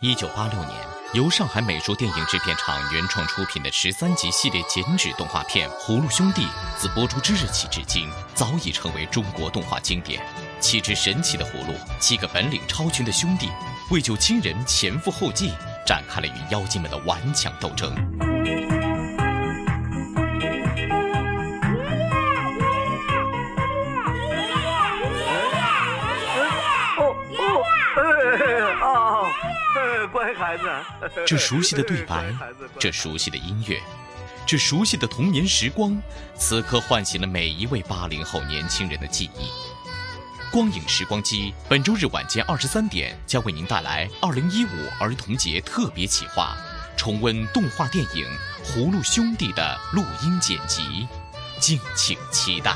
一九八六年，由上海美术电影制片厂原创出品的十三集系列剪纸动画片《葫芦兄弟》，自播出之日起至今，早已成为中国动画经典。七只神奇的葫芦，七个本领超群的兄弟，为救亲人前赴后继，展开了与妖精们的顽强斗争。乖孩子，这熟悉的对白，这熟悉的音乐，这熟悉的童年时光，此刻唤醒了每一位八零后年轻人的记忆。光影时光机本周日晚间二十三点将为您带来二零一五儿童节特别企划，重温动画电影《葫芦兄弟》的录音剪辑，敬请期待。